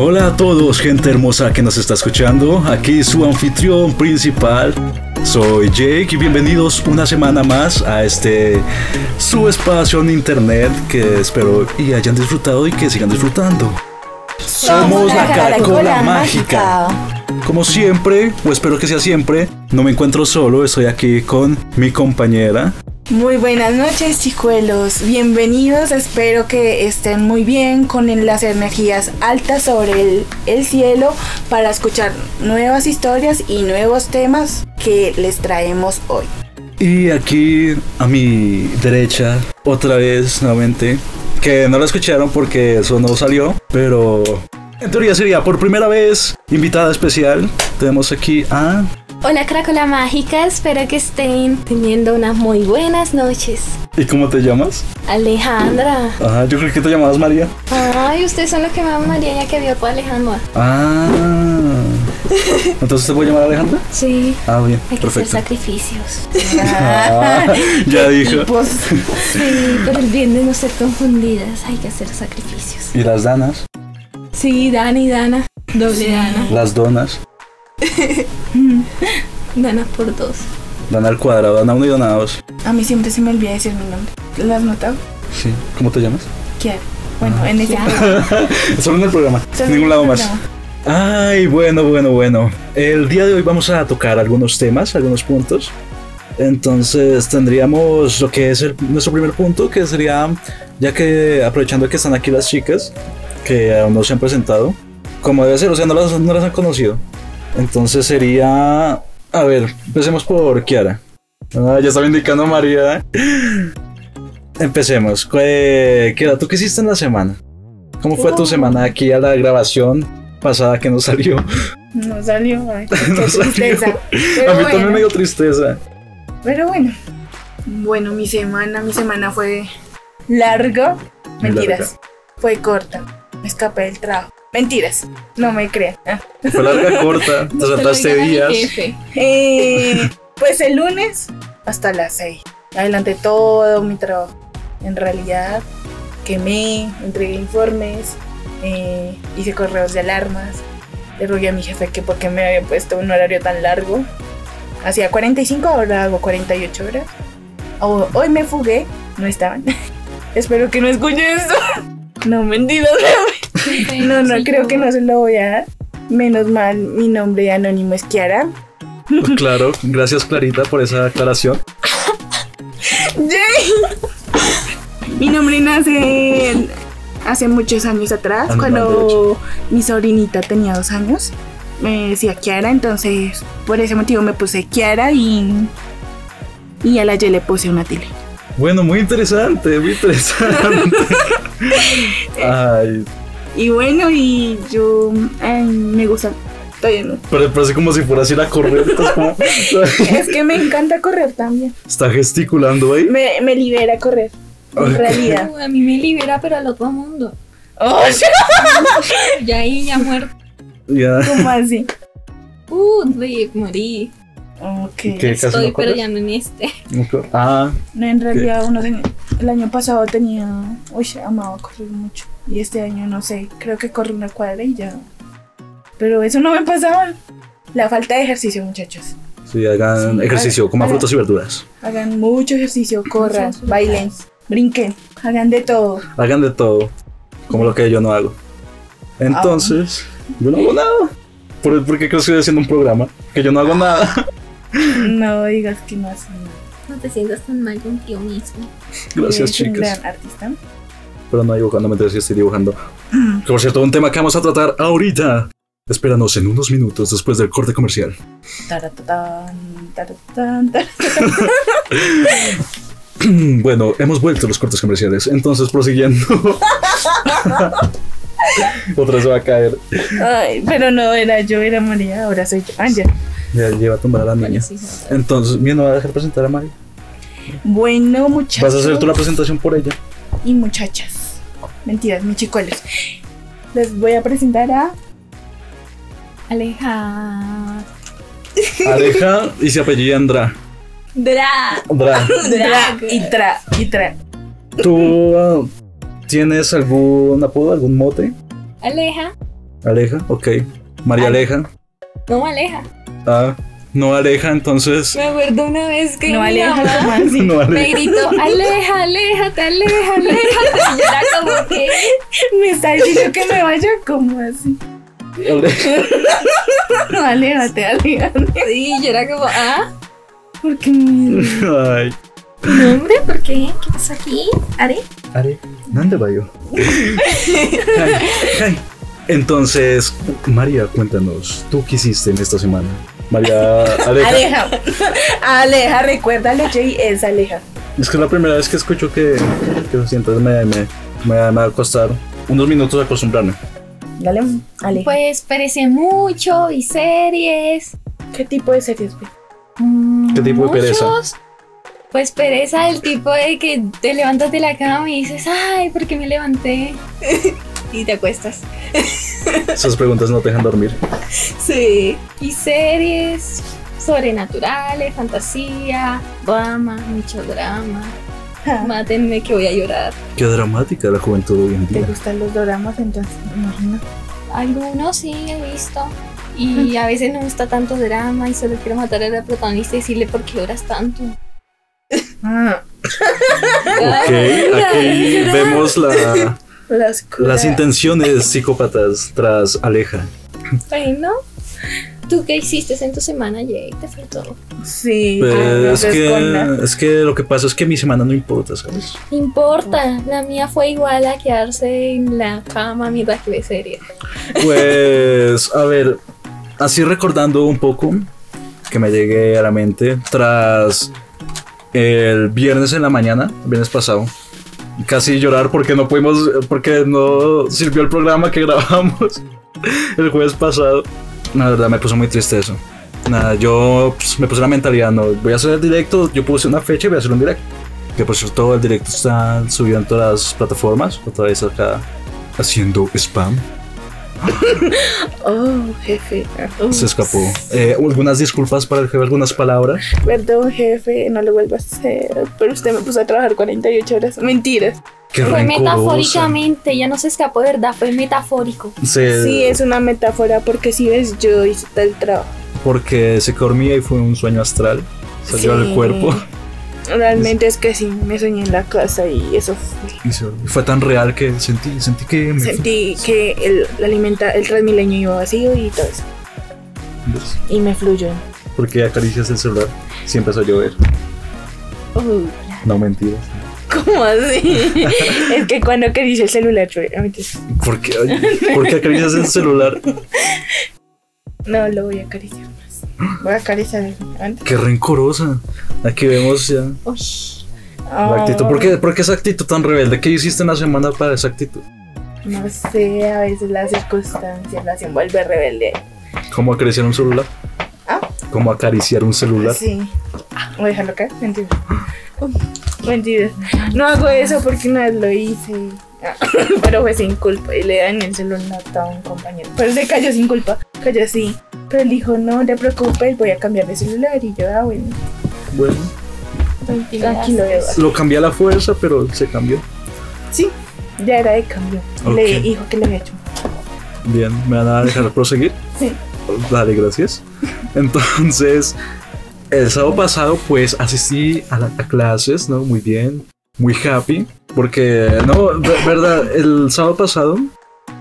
Hola a todos, gente hermosa que nos está escuchando. Aquí su anfitrión principal. Soy Jake y bienvenidos una semana más a este su espacio en internet que espero y hayan disfrutado y que sigan disfrutando. Somos la Caracola Mágica. Como siempre, o espero que sea siempre, no me encuentro solo, estoy aquí con mi compañera. Muy buenas noches, chicuelos. Bienvenidos. Espero que estén muy bien con las energías altas sobre el, el cielo para escuchar nuevas historias y nuevos temas que les traemos hoy. Y aquí a mi derecha, otra vez nuevamente, que no lo escucharon porque eso no salió, pero en teoría sería por primera vez invitada especial. Tenemos aquí a Hola Cracola Mágica, espero que estén teniendo unas muy buenas noches. ¿Y cómo te llamas? Alejandra. Ajá, yo creo que te llamabas María. Ay, ustedes son los que me llaman María ya que vio por Alejandra. Ah. Entonces te voy a llamar Alejandra? Sí. Ah, bien. Hay que perfecto. hacer sacrificios. Ah, ya dijo. Tipos. Sí, por el bien de no ser confundidas, hay que hacer sacrificios. ¿Y las danas? Sí, Dana y Dana. Doble Dana. Las donas. Dana por dos. Dana al cuadrado, dana uno y dana dos. A mí siempre se me olvida decir mi nombre. ¿Lo has notado? Sí. ¿Cómo te llamas? Kiara. Bueno, en ese. Solo en el programa. En ningún lado más. Ay, bueno, bueno, bueno. El día de hoy vamos a tocar algunos temas, algunos puntos. Entonces tendríamos lo que es el- nuestro primer punto, que sería, ya que aprovechando que están aquí las chicas, que aún no se han presentado, como debe ser, o sea, no las, no las han conocido. Entonces sería, a ver, empecemos por Kiara. Ah, ya estaba indicando María. Empecemos. Eh, Kiara, ¿tú qué hiciste en la semana? ¿Cómo fue tu Oh. semana aquí a la grabación pasada que no salió? No salió. Ay, qué No salió. tristeza. A Pero mí también me dio tristeza. pero bueno. Bueno, mi semana, mi semana fue larga. Mentiras. Fue corta. Me escapé del trabajo. Mentiras. No me crean. Ah. Fue larga, corta, te saltaste días. Eh, pues el lunes hasta las 6. Adelanté todo mi trabajo. En realidad, quemé, entregué informes, eh, hice correos de alarmas. Le rogué a mi jefe que porque me había puesto un horario tan largo. Hacía 45, ahora hago 48 horas. O- hoy me fugué, no estaban. Espero que no escuchen esto. No, mentiras. No, no, creo que no se lo voy a dar. Menos mal, mi nombre anónimo es Kiara. Claro, gracias Clarita por esa aclaración. Mi nombre nace hace muchos años atrás, Animal cuando mi sobrinita tenía dos años. Me decía Kiara, entonces por ese motivo me puse Kiara y, y a la Y le puse una tilde. Bueno, muy interesante, muy interesante. Ay, Y bueno, y yo ay, me gusta. Todavía no. pero parece como si fuera así la correr. como- Es que me encanta correr también. Está gesticulando ahí. Me, me libera correr. En realidad. a mí me libera, pero al otro mundo. Oh, Ya ahí ya muerto. Ya. ¿Cómo así? Uh, morí. Ok. ¿Qué? ¿Casi Estoy, no pero ya no en este. Ah, No, en realidad uno tenía- el año pasado tenía, uy, amaba correr mucho. Y este año no sé, creo que corrí una cuadra y ya. Pero eso no me pasaba. La falta de ejercicio, muchachos. sí, hagan Sí, ejercicio, coman hagan- frutas y verduras. Hagan mucho ejercicio, corran, bailen, brinquen, hagan de todo. Hagan de todo, como lo que yo no hago. Entonces, yo no hago nada. ¿Por, por qué creo que estoy haciendo un programa? Que yo no hago nada. No digas que no hacen nada. No te sientas tan mal contigo mismo. Gracias, Eres un chicas. gran artista. Pero no dibujando, mientras sí estoy dibujando. Que por cierto, un tema que vamos a tratar ahorita. Espéranos en unos minutos después del corte comercial. Bueno, hemos vuelto a los cortes comerciales. Entonces, prosiguiendo. Otra vez va a caer. Ay, pero no era yo, era María, ahora soy yo. Ah, ya. Lleva a tumbar a la niña. Entonces, ¿me no va a dejar presentar a Mari? Bueno, muchachos. ¿Vas a hacer tú la presentación por ella? y muchachas. Mentiras, mis chicoles. Les voy a presentar a Aleja. Aleja y se apellida Andra. Dra. Andra. Dra y Tra y Tra. ¿Tú ah, tienes algún apodo, algún mote? Aleja. Aleja, ok. María Ale- Aleja. No aleja. Ah, no Aleja, entonces. Me acuerdo una vez que No aleja, mamá. No me Aleja. gritó, aleja, aléjate, aleja, aléjate. Y yo era como que, Me está diciendo que me vaya como así. No, aléjate, aléjate. sí, yo era como, ah, Porque me... Ay. no, hombre, ¿por qué? ¿Qué pasa aquí? ¿Are? Are, ¿dónde va yo? Entonces, María, cuéntanos, ¿tú qué hiciste en esta semana? María Aleja. Aleja. Aleja, recuérdale, Jay, es Aleja. Es que es la primera vez que escucho que, que lo siento, me, me, me, me va a costar unos minutos acostumbrarme. Dale, Aleja. Pues perecé mucho, vi series. ¿Qué tipo de series ve? ¿Qué tipo de pereza? Pues pereza, el tipo de que te levantas de la cama y dices, ay, ¿por qué me levanté? y te acuestas. Esas preguntas no te dejan dormir. Sí. Y series sobrenaturales, fantasía, drama, mucho drama. Mátenme que voy a llorar. Qué dramática la juventud hoy en ¿Te día. gustan los dramas entonces? Me imagino. Algunos sí he visto. Y a veces no me gusta tanto drama y solo quiero matar a la protagonista y decirle por qué lloras tanto. Ah, Ok, aquí vemos la, las las intenciones psicópatas tras Aleja. Bueno, ¿tú qué hiciste en tu semana, Jake? Te faltó. Sí. Pues, ah, es, que, es que lo que pasa es que mi semana no importa, ¿sabes? No importa, la mía fue igual a quedarse en la cama mientras que ve series. Pues, a ver, así recordando un poco que me llegué a la mente tras el viernes en la mañana, el viernes pasado, casi llorar porque no pudimos, porque no sirvió el programa que grabamos el jueves pasado. La verdad me puso muy triste eso. Nada, yo pues, me puse la mentalidad, no, voy a hacer el directo, yo puse una fecha y voy a hacer un directo. Que por cierto el directo está subido en todas las plataformas, otra vez acá haciendo spam. Oh, jefe. Se escapó. Eh, algunas disculpas para el jefe, algunas palabras. Perdón, jefe, no lo vuelvo a hacer. Pero usted me puso a trabajar 48 horas. Mentiras. Qué Fue rencorosa. metafóricamente, ya no se escapó de verdad, fue metafórico. Se- Sí, es una metáfora porque si ves, yo hice tal trabajo. Porque se dormía y fue un sueño astral. Salió Sí. del cuerpo. Realmente es que sí, me soñé en la casa y eso fue. Fue tan real que sentí, sentí que me Sentí que el, el alimenta, el transmilenio iba vacío y todo eso. Y me fluyó. Porque acaricias el celular. Sí empezó a llover. No mentiras. ¿Cómo así? es que cuando acaricio el celular. ¿Por qué, ¿por qué acaricias el celular? no lo voy a acariciar. Voy a acariciar. Qué rencorosa. Aquí vemos ya Uy, la actitud. ¿Por qué, por qué esa actitud tan rebelde? ¿Qué hiciste en la semana para esa actitud? No sé, a veces las circunstancias las envuelve rebelde. ¿Cómo acariciar un celular? ¿Ah? ¿Cómo acariciar un celular? Sí. Voy a dejarlo caer. Mentira. Mentira. No hago eso porque una vez lo hice. Ah, Pero fue sin culpa y le dañé el celular a un compañero. Pero se cayó sin culpa. Cayó así. Pero él dijo, no te preocupes, voy a cambiar de celular. Y yo, ah, bueno. Bueno, Tranquilo, Eduardo. lo cambié a la fuerza, pero se cambió. Sí, ya era de cambio. Le dijo que le había hecho. Bien, ¿me van a dejar proseguir? Sí. Dale, gracias. Entonces, el sábado pasado, pues asistí a, la- a clases, ¿no? Muy bien, muy happy. Porque, no, verdad, el sábado pasado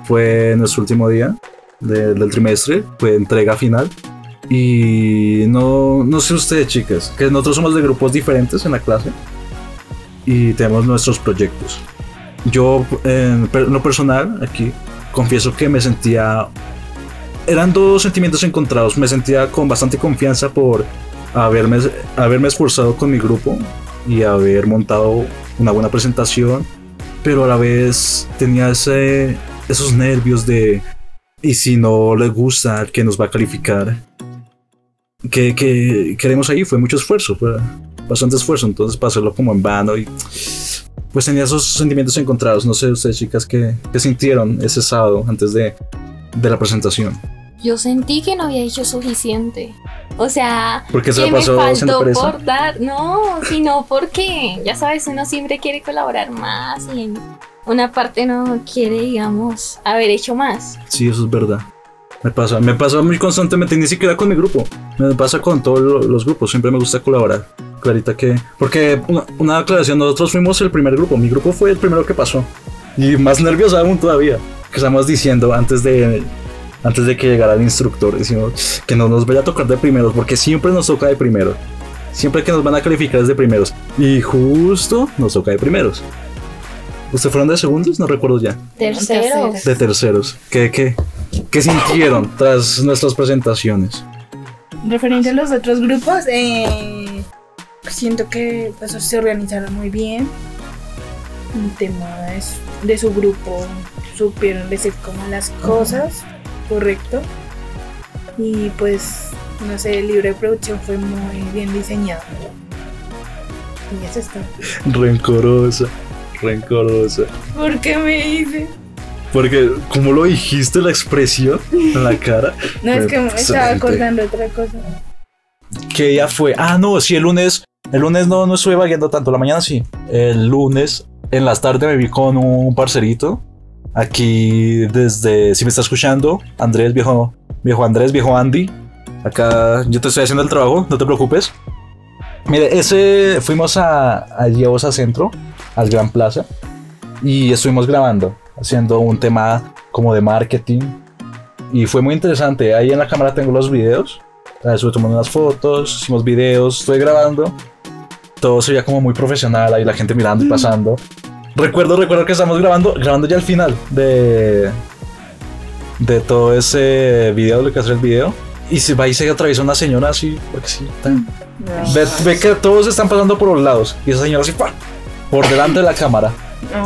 fue nuestro último día de- del trimestre, fue entrega final. Y no, no sé ustedes, chicas, que nosotros somos de grupos diferentes en la clase y tenemos nuestros proyectos. Yo, en lo personal, aquí, confieso que me sentía eran dos sentimientos encontrados. Me sentía con bastante confianza por haberme, haberme esforzado con mi grupo y haber montado una buena presentación, pero a la vez tenía ese, esos nervios de, ¿y si no le gusta al que nos va a calificar? Que, que queremos ahí, fue mucho esfuerzo, fue bastante esfuerzo, entonces para hacerlo como en vano y pues tenía esos sentimientos encontrados. No sé ustedes chicas qué, qué sintieron ese sábado antes de, de la presentación. yo sentí que no había hecho suficiente. O sea, Porque se que me faltó por dar, no, sino porque, ya sabes, uno siempre quiere colaborar más y una parte no quiere, digamos, haber hecho más. Sí, eso es verdad. Me pasa, me pasa muy constantemente, ni siquiera con mi grupo. Me pasa con todos lo- los grupos, siempre me gusta colaborar. Clarita que... Porque una, una aclaración, nosotros fuimos el primer grupo, mi grupo fue el primero que pasó. Y más nervioso aún todavía. Que estamos diciendo antes de... Antes de que llegara el instructor, decimos que no nos vaya a tocar de primeros, porque siempre nos toca de primeros. Siempre que nos van a calificar es de primeros. Y justo nos toca de primeros. ¿Ustedes fueron de segundos? No recuerdo ya. Tercero. Tercero. de terceros. ¿Qué, qué, qué sintieron tras nuestras presentaciones? Referente a los otros grupos, eh, siento que pues, se organizaron muy bien. El tema es de su grupo, supieron decir como las cosas, correcto. Y pues, no sé, el libro de producción fue muy bien diseñado. Y eso es todo. Rencorosa, rencorosa. ¿Por qué me dice? Porque, como lo dijiste, la expresión en la cara. No, es que me estaba acordando otra cosa. ¿Qué día fue? Ah, no, sí, el lunes. El lunes no, no estuve vagueando tanto, la mañana sí. El lunes, en las tardes, me vi con un parcerito. Aquí, desde. Si me está escuchando, Andrés, viejo, viejo Andrés, viejo Andy. Acá yo te estoy haciendo el trabajo, no te preocupes. Mire, ese. Fuimos a, a Osa Centro, al Gran Plaza. Y estuvimos grabando, haciendo un tema como de marketing. Y fue muy interesante. Ahí en la cámara tengo los videos. Estuve tomando unas fotos, hicimos videos, estuve grabando. Todo se veía como muy profesional, ahí la gente mirando y pasando. Recuerdo, recuerdo que estamos grabando, grabando ya al final de, de todo ese video, lo que hace el video. Y se va y se atraviesa una señora así, porque sí, tan- ve, ve que todos están pasando por los lados. Y esa señora así, ¡pua! Por delante de la cámara.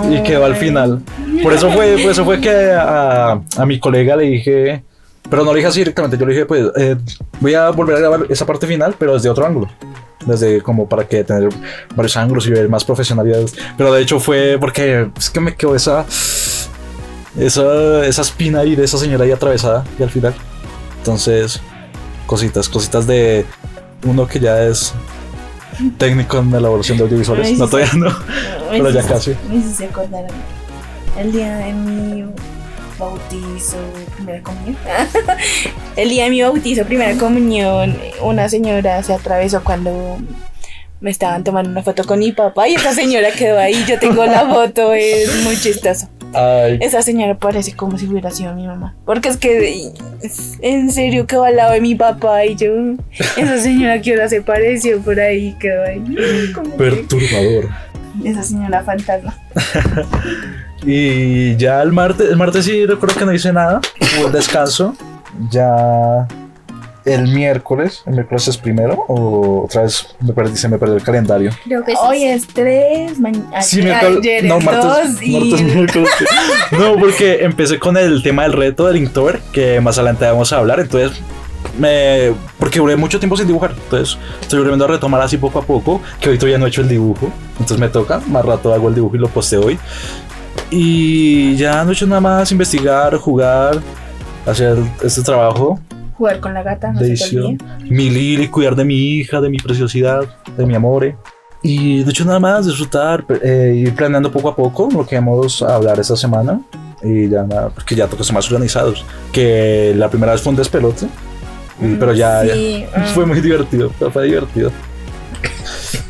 Y quedó al final. Por eso fue, por eso fue que a, a mi colega le dije, pero no le dije así directamente, yo le dije, pues eh, voy a volver a grabar esa parte final, pero desde otro ángulo. Desde como para que tener varios ángulos y ver más profesionalidad. Pero de hecho fue porque es que me quedó esa, esa, esa espina ahí de esa señora ahí atravesada y al final. Entonces, cositas, cositas de uno que ya es técnico en elaboración de audiovisuales. Sí, No, sí. todavía no, pero ya casi. Me a mí. El día de mi bautizo, primera comunión. el día de mi bautizo, primera comunión, una señora se atravesó cuando me estaban tomando una foto con mi papá y esa señora quedó ahí. Yo tengo la foto, es muy chistoso. Ay, Esa señora parece como si hubiera sido mi mamá. Porque es que en serio quedó al lado de mi papá y yo, esa señora que ahora se pareció por ahí, que- perturbador. esa señora fantasma. Y ya el martes, el martes sí recuerdo que no hice nada, hubo el descanso. Ya el miércoles, el miércoles es primero, o otra vez me perdí, se me perdió el calendario. Creo que sí. Hoy es tres, mañana Sí, miércoles, no, es martes, dos y martes, miércoles. No, porque empecé con el tema del reto del Inktober, que más adelante vamos a hablar, entonces me porque duré mucho tiempo sin dibujar, entonces estoy volviendo a retomar así poco a poco, que hoy todavía no he hecho el dibujo, entonces me toca, más rato hago el dibujo y lo posteo hoy. Y ya no he hecho nada más, investigar, jugar, hacer este trabajo jugar con la gata, no de se te mi Lili, cuidar de mi hija, de mi preciosidad, de mi amore. Y de hecho nada más disfrutar, eh, ir planeando poco a poco lo que vamos a hablar esta semana. Y ya nada, porque ya toca ser más organizados. Que la primera vez fue un despelote. y- pero ya, Sí, ya mm. fue muy divertido, pero fue divertido.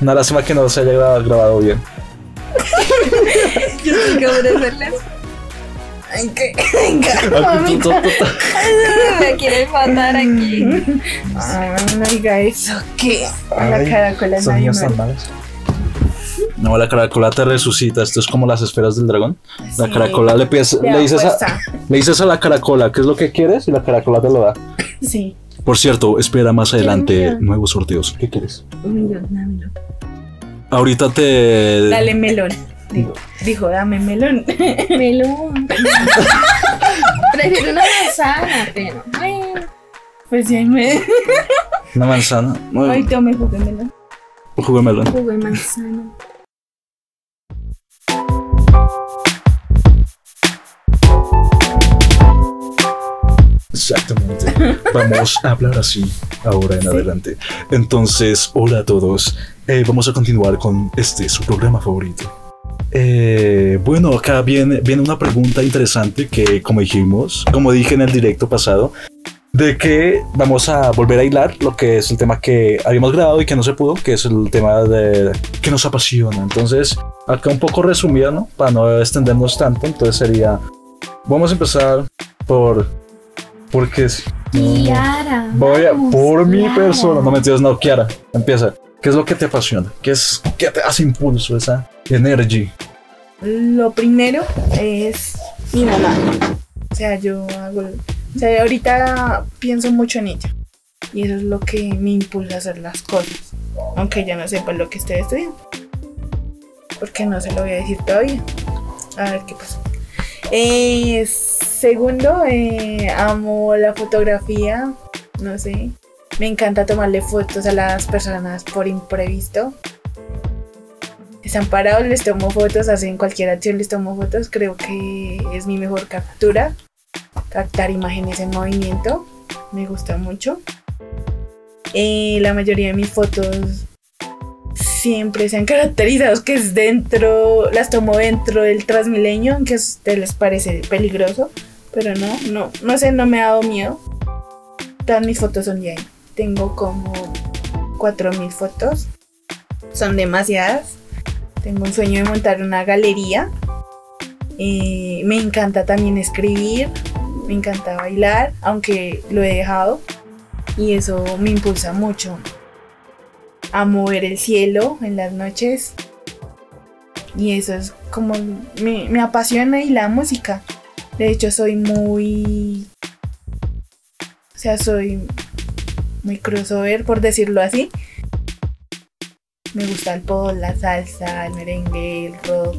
Una lástima que no se haya grabado, grabado bien. Yo tengo que obedecerles. Ay, qué- Ah, tu- Me quieren matar aquí. Diga eso, que a la caracola Son me- tan malos. No, la caracola te resucita. Esto es como las esferas del dragón. La Sí, caracola le, pides- de le dices a. Le dices a la caracola qué es lo que quieres y la caracola te lo da. Sí. Por cierto, espera más adelante nuevos sorteos. ¿Qué quieres? Un millón, dámelo. Ahorita te. Dale melón. Digo, dijo, dame melón. Melón. Prefiero una manzana, pero bueno. Pues sí, ahí me. Una manzana. Ay, tome jugué melón. Juguémelo. Jugo de manzana. Exactamente. Vamos a hablar así ahora en adelante. Entonces, hola a todos. Eh, vamos a continuar con este, su programa favorito. Eh, bueno, acá viene, viene una pregunta interesante que, como dijimos, como dije en el directo pasado, de que vamos a volver a hilar lo que es el tema que habíamos grabado y que no se pudo, que es el tema de que nos apasiona. Entonces, acá un poco resumido, ¿no? Para no extendernos tanto, entonces sería, vamos a empezar por, porque es... Kiara. Voy a, por mi persona, no mentiras, no, Kiara, empieza. ¿Qué es lo que te apasiona? ¿Qué es qué te hace impulso, esa energy? Lo primero es mi mamá. O sea, yo hago. O sea, ahorita pienso mucho en ella. Y eso es lo que me impulsa a hacer las cosas. Aunque ya no sepa lo que estoy estudiando. Porque no se lo voy a decir todavía. A ver qué pasa. Eh, segundo, eh, amo la fotografía. No sé. Me encanta tomarle fotos a las personas por imprevisto. Están parados, les tomo fotos, hacen cualquier acción, les tomo fotos. Creo que es mi mejor captura. Captar imágenes en movimiento. Me gusta mucho. Eh, la mayoría de mis fotos siempre se han caracterizado que es dentro, las tomo dentro del Transmilenio, aunque a ustedes les parece peligroso. Pero no, no, no sé, no me ha dado miedo. Todas mis fotos son de ahí. Tengo como 4.000 fotos. Son demasiadas. Tengo un sueño de montar una galería. Me encanta también escribir. Me encanta bailar, aunque lo he dejado. Y eso me impulsa mucho a mover el cielo en las noches. Y eso es como me, me apasiona y la música. De hecho, soy muy. O sea, soy muy crossover, por decirlo así. Me gusta el pop, la salsa, el merengue, el rock,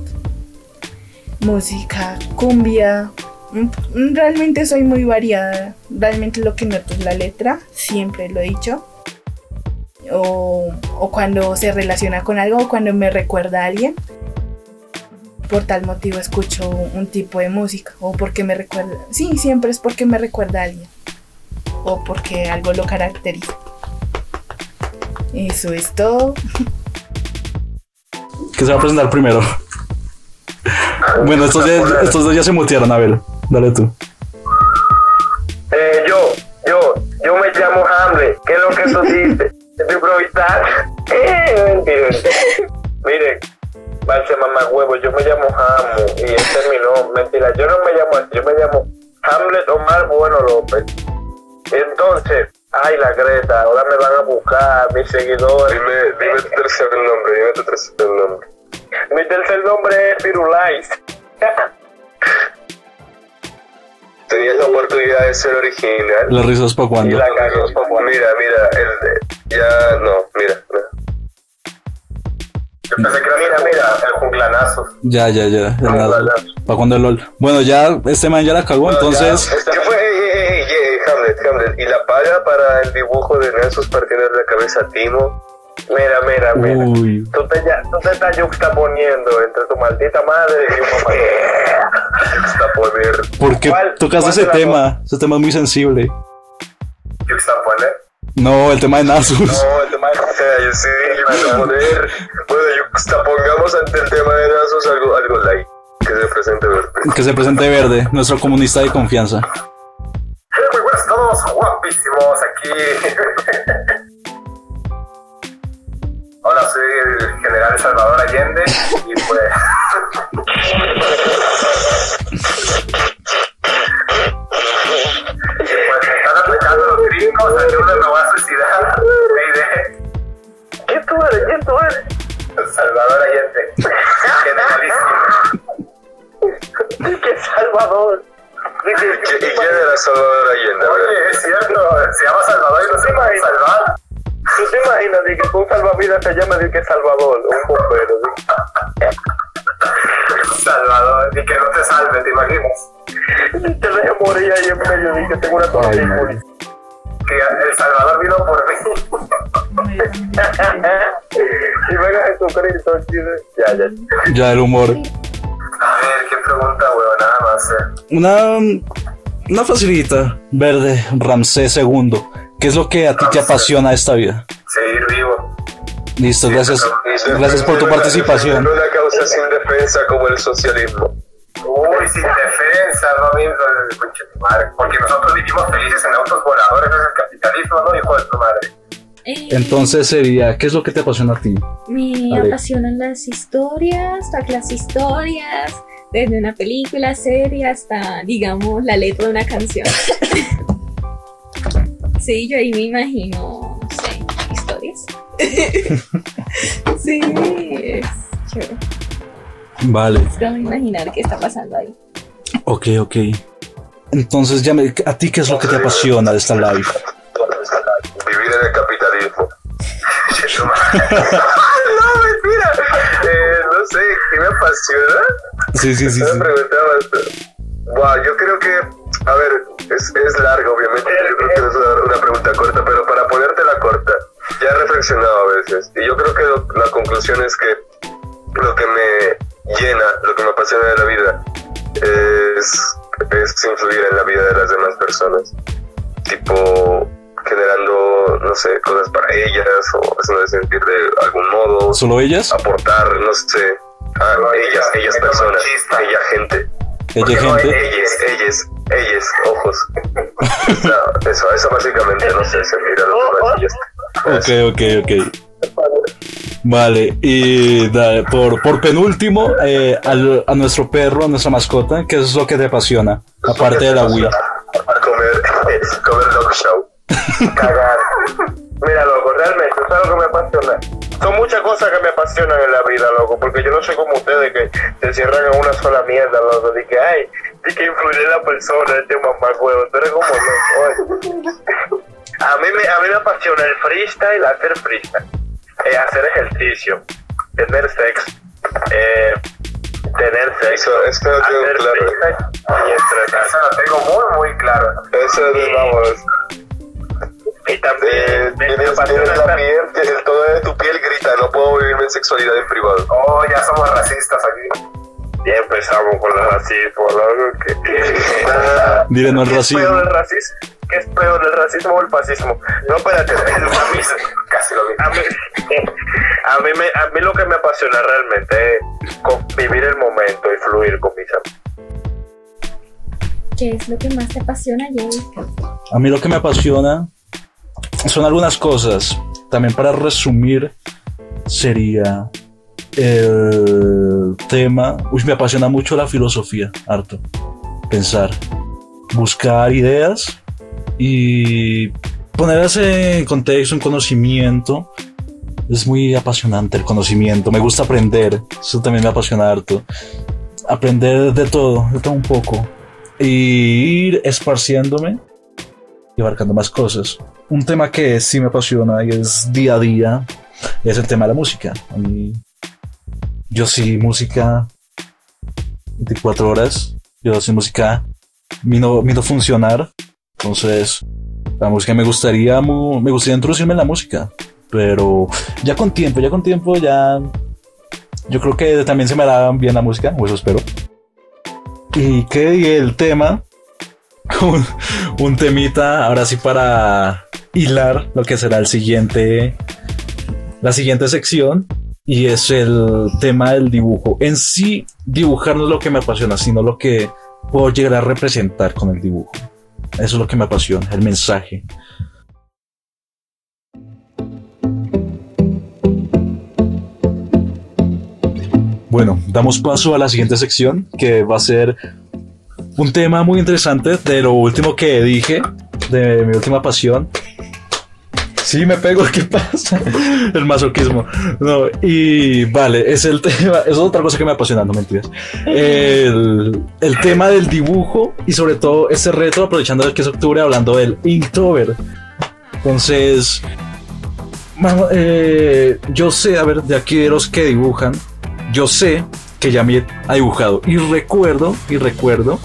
música, cumbia. Mm, Realmente soy muy variada. Realmente lo que noto es la letra, siempre lo he dicho. O, o cuando se relaciona con algo o cuando me recuerda a alguien. Por tal motivo escucho un tipo de música. O porque me recuerda. Sí, siempre es porque me recuerda a alguien. O porque algo lo caracteriza. Eso es todo. ¿Qué se va a presentar primero? Bueno, estos, ya- estos dos ya se mutearon, a ver, dale tú. Eh, yo, yo, yo me llamo Hamlet. ¿Qué es lo que dice? ¿De improvisar? Eh, mentira. Miren, Marce mamá huevo, yo me llamo Hamu y este es mi nombre. Mentira, yo no me llamo así, yo me llamo Hamlet Omar Bueno López. Entonces, ay, la Greta, ahora me van a buscar mis seguidores. Dime, dime tu tercer nombre, dime tu tercer nombre. Mi tercer nombre es Firulais. Tenías la oportunidad de ser original. Las risas para Y cuando. la cago. Mira, mira, el, ya no, mira. mira. Yo pensé que era, mira, mira, el junglanazo. Ya, ya, ya. Para cuando el LOL. Bueno, ya este man ya la cagó, entonces. ¿Qué fue? Hamlet, Hamlet. ¿Y la paga para el dibujo de Nelson partiendo de la cabeza a Timo? Mira, mira, mira. Uy. Tú te, ya, tú te estás yuxtaponiendo entre tu maldita madre y un mamá. Juxtaponer. ¿Por qué ¿Cuál- ese tema? Ese tema es muy sensible. ¿Yuxtaponer? No, el tema de Nasus. No, el tema de o sea, yo sí dije juxtaponer. Bueno, juxtapongamos ante el tema de Nasus algo, algo light. Que se presente verde. Que se presente verde, nuestro comunista de confianza. Eh, Muy buenos todos, guapísimos aquí. Hola, soy el general Salvador Allende y pues se llama de que Salvador, un bombero? Salvador, y que no te salve, ¿te imaginas? Te deje morir ahí en medio de que tengo una tortícolis. Que el Salvador vino por mí. y venga Jesucristo, chile. Ya, ya. Ya el humor. A ver, ¿qué pregunta, weón? Nada más. eh. Una. Una facilita. Verde, Ramsés II. ¿Qué es lo que a ti te apasiona esta vida? Listo, gracias, gracias por tu participación. Una causa sin defensa como el socialismo. Uy, sin defensa, no mismo el conche de tu madre. Porque nosotros vivimos felices en autos voladores, es el capitalismo, ¿no, hijo de tu madre? Eh, Entonces sería, ¿qué es lo que te apasiona a ti? Me Ale. apasionan las historias, las historias, desde una película, serie hasta, digamos, la letra de una canción. sí, yo ahí me imagino, no sé, historias. sí, es chévere. Vale, Es como imaginar qué está pasando ahí. ok, ok. Entonces, ya me- ¿a ti qué es lo que te apasiona de esta live? Vivir en el capitalismo. no, mentira. Eh, no sé, ¿qué me apasiona? Sí, sí, sí. Me sí. preguntabas. Wow, yo creo que, a ver, es, es largo, obviamente. Yo creo que es una, una pregunta corta, pero para ponértela corta, ya he reflexionado a veces. Y yo creo que lo- la conclusión es que lo que me llena, lo que me apasiona de la vida, es, es influir en la vida de las demás personas. Tipo, generando, no sé, cosas para ellas o haciéndoles sentir de algún modo ¿Solo ellas? aportar, no sé, a ellas, ellas personas, ella gente, ¿Ella no, gente? ellas, ellas, ellas, ojos. Eso, eso básicamente, no sé, sentir a los demás. Ok, ok, ok. Vale, y da- por, por penúltimo, eh, al- a nuestro perro, a nuestra mascota, ¿qué es lo que te apasiona? Aparte de la Wii. Comer, comer dog show. Cagar. Mira, loco, realmente, ¿sabes lo que me apasiona? Son muchas cosas que me apasionan en la vida, loco, porque yo no soy como ustedes que se cierran en una sola mierda, loco, de que, ay, de que influir en la persona, este mamá huevo, tú eres como loco. A mí, me, a mí me apasiona el freestyle, hacer freestyle, eh, hacer ejercicio, tener sexo, eh, tener sexo, Eso, tengo hacer claro. y. Eso lo tengo muy, muy claro. Eso es, vamos, Y también eh, me, me tienes, apasiona tienes la estar- piel, que el todo de tu piel grita, no puedo vivirme en sexualidad en privado. Oh, ya somos racistas aquí. Ya empezamos con el racismo, loco. que- Dile no al ¿Qué es peor racismo. El? ¿Qué es peor el racismo o el fascismo? No, espérate, es lo mismo, casi lo mismo. A mí, a mí, me, a mí lo que me apasiona realmente es vivir el momento y fluir con mis amigos. ¿Qué es lo que más te apasiona, Jay? A mí lo que me apasiona son algunas cosas. También para resumir, sería el tema. Uy, me apasiona mucho la filosofía, harto. Pensar, buscar ideas y ponerlas en contexto, en conocimiento. Es muy apasionante el conocimiento. Me gusta aprender. Eso también me apasiona harto. Aprender de todo, de todo un poco. Y ir esparciéndome y abarcando más cosas. Un tema que sí me apasiona y es día a día es el tema de la música. A mí, yo sí, música 24 horas. Yo sí, música vino, vino a funcionar. Entonces, la música me gustaría, me gustaría introducirme en la música. Pero ya con tiempo, ya con tiempo, ya. Yo creo que también se me da bien la música, o eso espero. Y que el tema un, un temita ahora sí para hilar lo que será el siguiente la siguiente sección y es el tema del dibujo en sí dibujar no es lo que me apasiona sino lo que puedo llegar a representar con el dibujo eso es lo que me apasiona el mensaje bueno damos paso a la siguiente sección que va a ser un tema muy interesante de lo último que dije, de mi última pasión. Sí, me pego, ¿qué pasa? El masoquismo. No, y vale, es el tema, es otra cosa que me apasiona, no mentiras. El, el tema del dibujo y sobre todo este reto, aprovechando que es octubre, hablando del Inktober. Entonces, eh, yo sé, a ver, de aquí de los que dibujan, yo sé que Yamiet ha dibujado y recuerdo, y recuerdo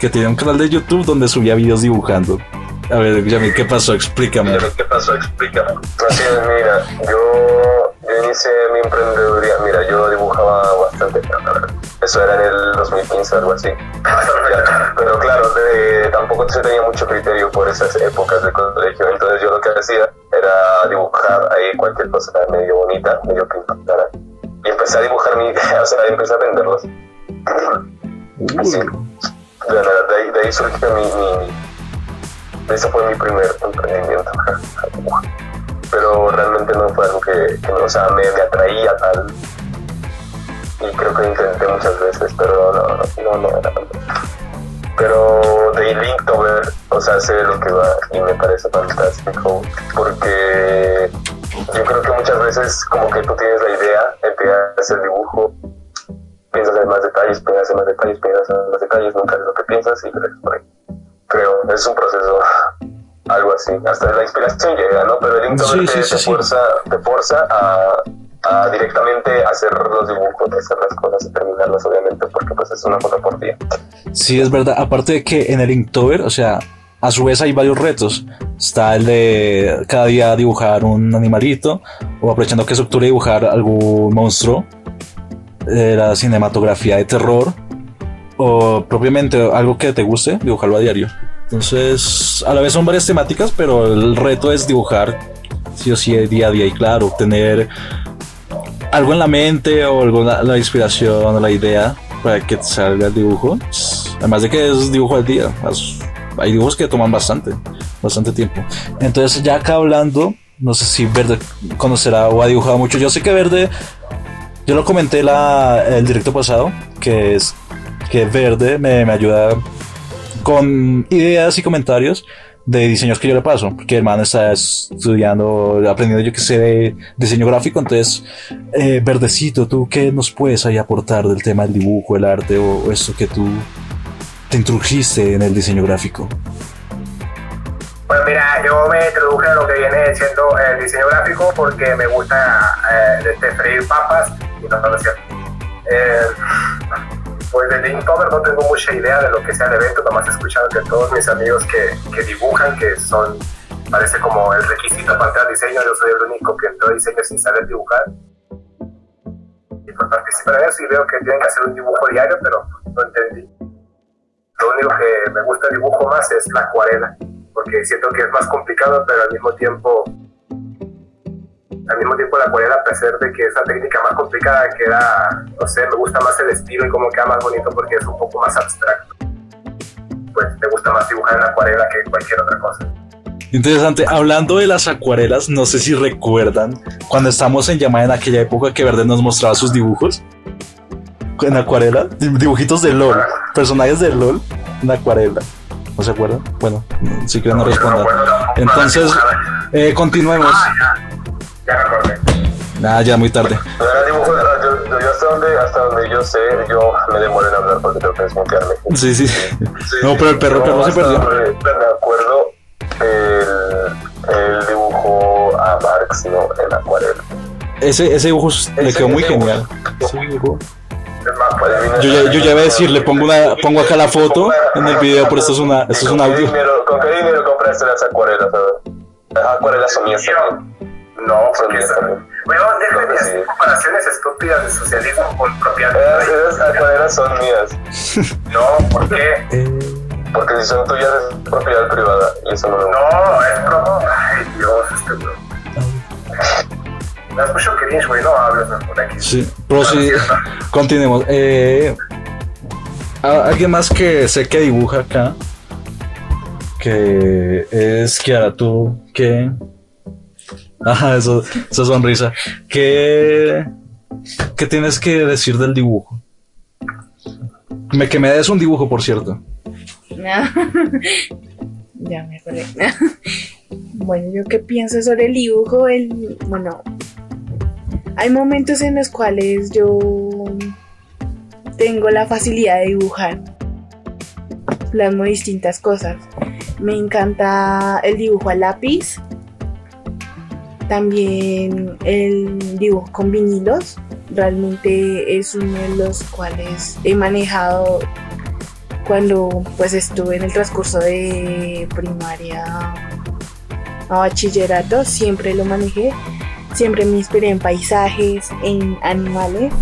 que tenía un canal de YouTube donde subía videos dibujando. A ver, Yamiet, ¿qué pasó? Explícame. Pero, ¿qué pasó? Explícame. Así es, mira, yo, yo inicié mi emprendeduría, mira, yo dibujaba bastante, eso era en el 2015 algo así. Pero claro, de- tampoco se tenía mucho criterio por esas épocas de colegio, entonces yo lo que hacía era dibujar ahí cualquier cosa medio bonita, medio que impactara. Y empecé a dibujar mi idea, o sea, empecé a venderlos. Así, de, de ahí, de ahí surgió mi, mi, ese fue mi primer emprendimiento. Pero realmente no fue algo que, o sea, me, atraía tal. Y creo que intenté muchas veces, pero no, no, no, no, Pero de Linktober, o sea, sé lo que va y me parece fantástico porque yo creo que muchas veces como que tú tienes la idea, empiezas el dibujo, piensas en más detalles, piensas en más detalles, piensas en más detalles, nunca es lo que piensas y crees por ahí. Creo, es un proceso algo así. Hasta la inspiración llega, ¿no? Pero el Inktober te, te, fuerza, te fuerza a, a, directamente hacer los dibujos, hacer las cosas y terminarlas, obviamente, porque pues es una cosa por día. Sí, es verdad. Aparte de que en el Inktober, o sea, a su vez hay varios retos. Está el de cada día dibujar un animalito, o aprovechando que es octubre dibujar algún monstruo, de la cinematografía de terror, o propiamente algo que te guste, dibujarlo a diario. Entonces, a la vez son varias temáticas, pero el reto es dibujar sí o sí día a día y claro, tener algo en la mente o alguna la inspiración o la idea para que te salga el dibujo. Además de que es dibujo al día, hay dibujos que toman bastante, bastante tiempo. Entonces, ya acá hablando, no sé si Verde conocerá o ha dibujado mucho. Yo sé que Verde, yo lo comenté la, el directo pasado, que es que Verde me, me ayuda con ideas y comentarios de diseños que yo le paso, porque el man está estudiando, aprendiendo yo que sé de diseño gráfico, entonces, eh, verdecito, ¿tú qué nos puedes ahí aportar del tema del dibujo, el arte o, esto que tú te introdujiste en el diseño gráfico? Pues mira, yo me introduje a lo que viene siendo el diseño gráfico porque me gusta eh, este freír papas y no, no, eh, pues de Inktober no tengo mucha idea de lo que sea el evento, nomás he escuchado que todos mis amigos que, que dibujan, que son, parece como el requisito para entrar diseño, yo soy el único que entró a diseño sin saber dibujar. Y pues participar en eso y veo que tienen que hacer un dibujo diario, pero no entendí. Lo único que me gusta dibujo más es la acuarela, porque siento que es más complicado, pero al mismo tiempo al mismo tiempo la acuarela, a pesar de que es una técnica más complicada, queda, no sé, me gusta más el estilo y cómo queda más bonito porque es un poco más abstracto. Pues me gusta más dibujar en la acuarela que cualquier otra cosa. Interesante. Hablando de las acuarelas, no sé si recuerdan cuando estamos en llamada en aquella época que Verde nos mostraba sus dibujos en acuarela, dibujitos de LOL, personajes de LOL en acuarela. ¿No se acuerdan? Bueno, si quieren no, respondan. Entonces, eh, continuemos. Ya me acordé. Ah, ya muy tarde. Dibujo, yo, yo, hasta, donde, hasta donde yo sé, yo me demoro en hablar porque tengo que desmutearme. Sí, sí. sí no, pero el perro, el perro se perdió. Me acuerdo el, el dibujo a Marx, ¿no? En acuarela. Ese, ese dibujo ese, le quedó muy genial. Ese dibujo. Yo ya, yo ya voy a decir, le pongo, una, pongo acá la foto en el video, pero esto es, una, esto es un audio. ¿Con qué dinero compraste las acuarelas? Las acuarelas son mías. No, porque es. Bueno, déjame hacer comparaciones estúpidas de socialismo con propiedad. Esas acuarelas son mías. No, ¿por qué? Porque si son tuyas es propiedad privada y eso no lo. No, es pro. Ay, Dios, este bro. Me has mucho cringe, güey, no hables por aquí. Sí, pero sí, continuemos. Eh, alguien más que sé que dibuja acá, que es Kiara, tú, que Ajá, eso, esa sonrisa. ¿Qué, ¿Qué tienes que decir del dibujo? Me, que me des un dibujo, por cierto. ya me acordé. bueno, yo qué pienso sobre el dibujo, el, bueno, hay momentos en los cuales yo tengo la facilidad de dibujar. Plasmo distintas cosas. Me encanta el dibujo a lápiz, también el dibujo con vinilos, realmente es uno de los cuales he manejado cuando pues estuve en el transcurso de primaria a bachillerato, siempre lo manejé, siempre me inspiré en paisajes, en animales.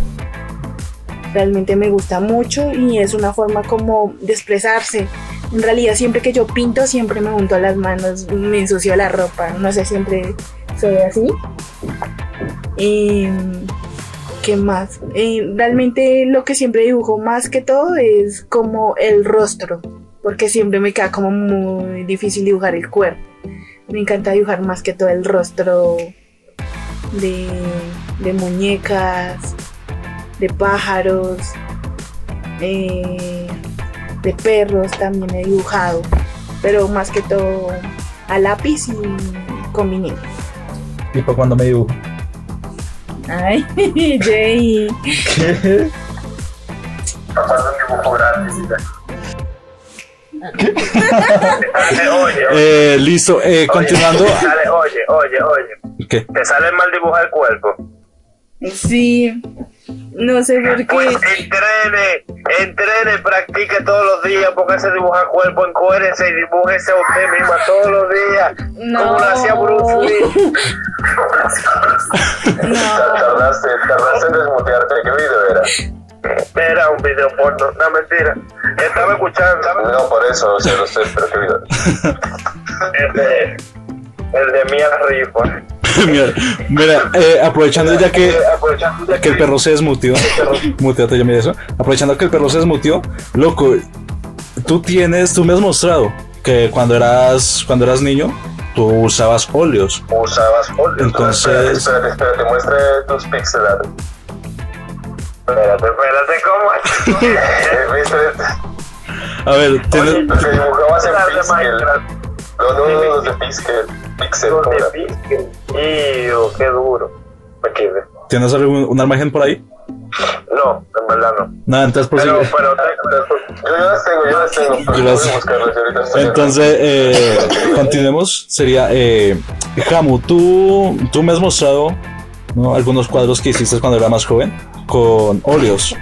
Realmente me gusta mucho y es una forma como de expresarse. En realidad siempre que yo pinto siempre me unto las manos, me ensucio la ropa, no sé, siempre soy así. Y, ¿Qué más? Eh, realmente lo que siempre dibujo más que todo es como el rostro, porque siempre me queda como muy difícil dibujar el cuerpo. Me encanta dibujar más que todo el rostro de, de muñecas, de pájaros, eh, de perros también he dibujado, pero más que todo a lápiz y con vinilo. ¿Y para cuando me dibujo? Ay, Jay. ¿Qué? Pasando un dibujo gratis y ya. Dale, oye, oye. Eh, listo, eh, continuando. Oye, dale, oye, oye, oye. ¿Qué? ¿Te sale mal dibujar el cuerpo? Sí, no sé por Pues qué. entrene, entrene, practique todos los días, póngase a dibujar cuerpo, encuérdese y dibújese a usted misma todos los días. No. Como lo hacía Bruce Lee. No, Tardaste, tardaste en desmutearte. ¿Qué video era? Era un video porno, no mentira. Estaba escuchando No, por eso, o sea, no sé, pero qué video. el de, el de Mia Rifa. mira, mira, eh, aprovechando ya que, Aprovechando que el perro se desmutió. Muteate ya mira eso. Aprovechando que el perro se desmutió, loco, tú tienes, tú me has mostrado que cuando eras, cuando eras niño, tú usabas óleos. Usabas óleo. Entonces- Espérate, espérate, espérate, muestre tus pixel art. Espérate, espérate, ¿cómo? A ver, tienes, Los que dibujabas en pixel. maestra. No, no, no, los de pixel. Pixel. Iu, qué duro. ¿tienes algún- imagen por ahí? No, en verdad no. Nada, entonces Pero, prosigue. pero, Yo las tengo, yo las tengo. Yo las- Entonces, eh, continuemos. Sería, eh, Jamu, tú, tú me has mostrado ¿no? algunos cuadros que hiciste cuando era más joven con óleos.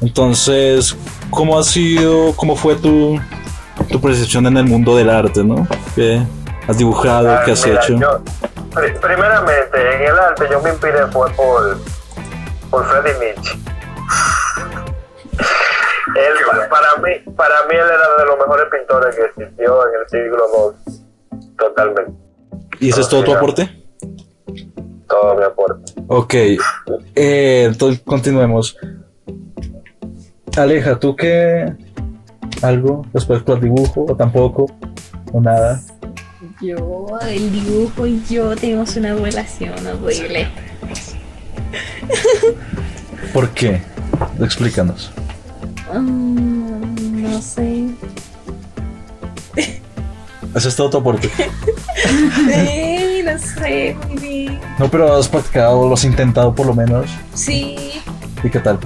Entonces, ¿cómo ha sido, cómo fue tu, tu percepción en el mundo del arte, no? ¿Qué has dibujado? ¿Qué has Ah, Mira, hecho? yo- pri- primeramente, en el arte yo me inspiré fue por, por Freddie Nietzsche. Él, pa- para, mí, para mí él era de los mejores pintores que existió en el siglo II. Totalmente. ¿Y ese es todo tu aporte? Todo mi aporte. Ok, eh, entonces continuemos. Aleja, ¿tú qué? ¿Algo respecto al dibujo o tampoco? ¿O nada? Yo, el dibujo y yo tenemos una relación horrible. ¿Por qué? Explícanos. Mm, no sé. Ese es todo tu aporte. Sí, no sé muy bien. No, pero has practicado, lo has intentado por lo menos. Sí, ¿Y qué tal?